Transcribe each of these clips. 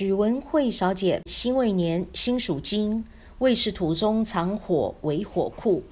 许文慧小姐，辛未年，辛属金，未是土中藏火为火库。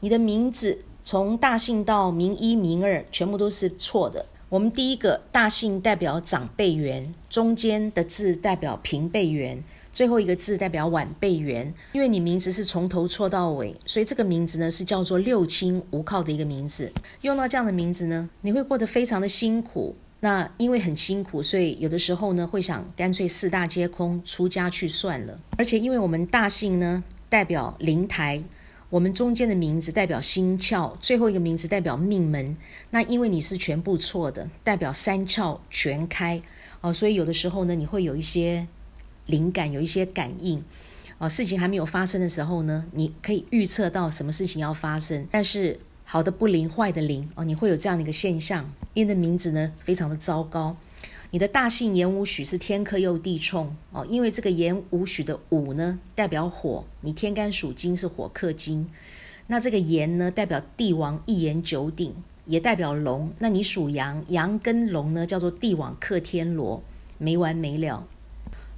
你的名字从大姓到名一、名二，全部都是错的。我们第一个大姓代表长辈缘，中间的字代表平辈缘，最后一个字代表晚辈缘。因为你名字是从头错到尾，所以这个名字呢是叫做六亲无靠的一个名字。用到这样的名字呢，你会过得非常的辛苦。那因为很辛苦，所以有的时候呢会想干脆四大皆空，出家去算了。而且因为我们大姓呢代表灵台，我们中间的名字代表心窍，最后一个名字代表命门。那因为你是全部错的，代表三窍全开哦，所以有的时候呢你会有一些灵感，有一些感应哦。事情还没有发生的时候呢，你可以预测到什么事情要发生，但是。好的不灵，坏的灵哦，你会有这样的一个现象。因为的名字呢非常的糟糕，你的大姓炎武许是天克又地冲哦，因为这个炎武许的武呢代表火，你天干属金是火克金，那这个炎呢代表帝王一言九鼎，也代表龙，那你属羊，羊跟龙呢叫做帝王克天罗，没完没了。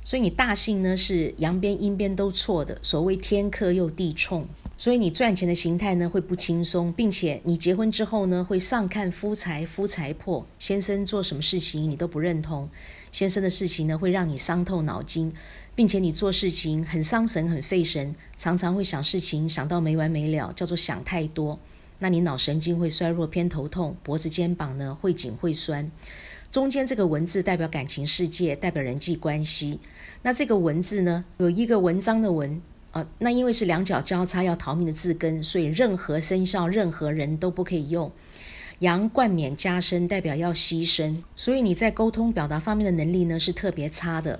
所以你大姓呢是阳边阴边都错的，所谓天克又地冲。所以你赚钱的形态呢会不轻松，并且你结婚之后呢会上看夫财，夫财破，先生做什么事情你都不认同，先生的事情呢会让你伤透脑筋，并且你做事情很伤神很费神，常常会想事情想到没完没了，叫做想太多。那你脑神经会衰弱偏头痛，脖子肩膀呢会紧会酸。中间这个文字代表感情世界，代表人际关系。那这个文字呢有一个文章的文。那因为是两脚交叉要逃命的字根，所以任何生肖、任何人都不可以用。阳冠冕加身代表要牺牲，所以你在沟通表达方面的能力呢是特别差的。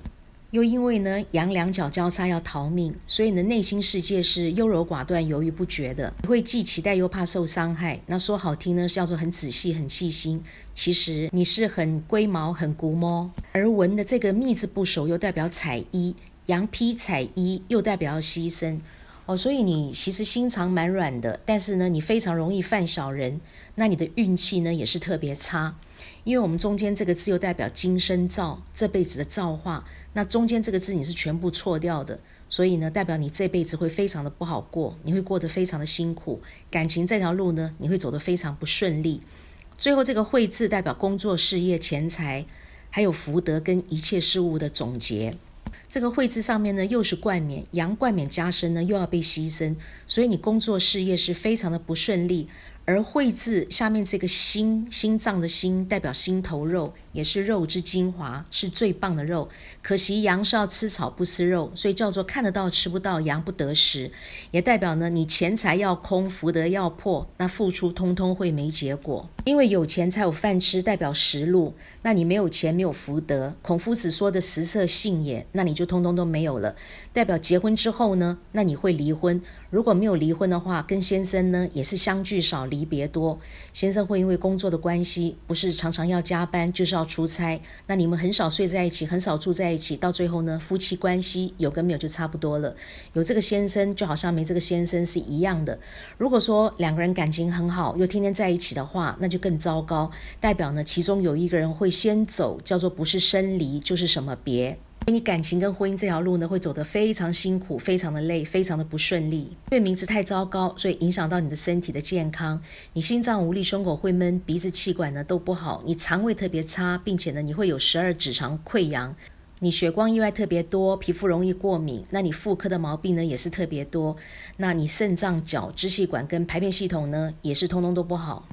又因为呢阳两脚交叉要逃命，所以你的内心世界是优柔寡断、犹豫不决的。会既期待又怕受伤害。那说好听呢叫做很仔细、很细心，其实你是很龟毛、很古摸。而文的这个密字部首又代表彩衣。羊披彩衣又代表要牺牲哦，所以你其实心肠蛮软的，但是呢，你非常容易犯小人。那你的运气呢也是特别差，因为我们中间这个字又代表今生造这辈子的造化，那中间这个字你是全部错掉的，所以呢，代表你这辈子会非常的不好过，你会过得非常的辛苦，感情这条路呢，你会走得非常不顺利。最后这个会字代表工作、事业、钱财，还有福德跟一切事物的总结。这个“会”字上面呢，又是冠冕，阳冠冕加身呢，又要被牺牲，所以你工作事业是非常的不顺利。而“会”字下面这个心，心脏的心代表心头肉，也是肉之精华，是最棒的肉。可惜羊是要吃草不吃肉，所以叫做看得到吃不到，羊不得食。也代表呢，你钱财要空，福德要破，那付出通通会没结果。因为有钱才有饭吃，代表食禄。那你没有钱，没有福德。孔夫子说的食色性也，那你就通通都没有了。代表结婚之后呢，那你会离婚。如果没有离婚的话，跟先生呢也是相聚少离。别多，先生会因为工作的关系，不是常常要加班，就是要出差。那你们很少睡在一起，很少住在一起，到最后呢，夫妻关系有跟没有就差不多了。有这个先生，就好像没这个先生是一样的。如果说两个人感情很好，又天天在一起的话，那就更糟糕，代表呢，其中有一个人会先走，叫做不是生离就是什么别。你感情跟婚姻这条路呢，会走得非常辛苦，非常的累，非常的不顺利。因为名字太糟糕，所以影响到你的身体的健康。你心脏无力，胸口会闷，鼻子气管呢都不好。你肠胃特别差，并且呢，你会有十二指肠溃疡。你血光意外特别多，皮肤容易过敏。那你妇科的毛病呢也是特别多。那你肾脏、脚、支气管跟排便系统呢，也是通通都不好。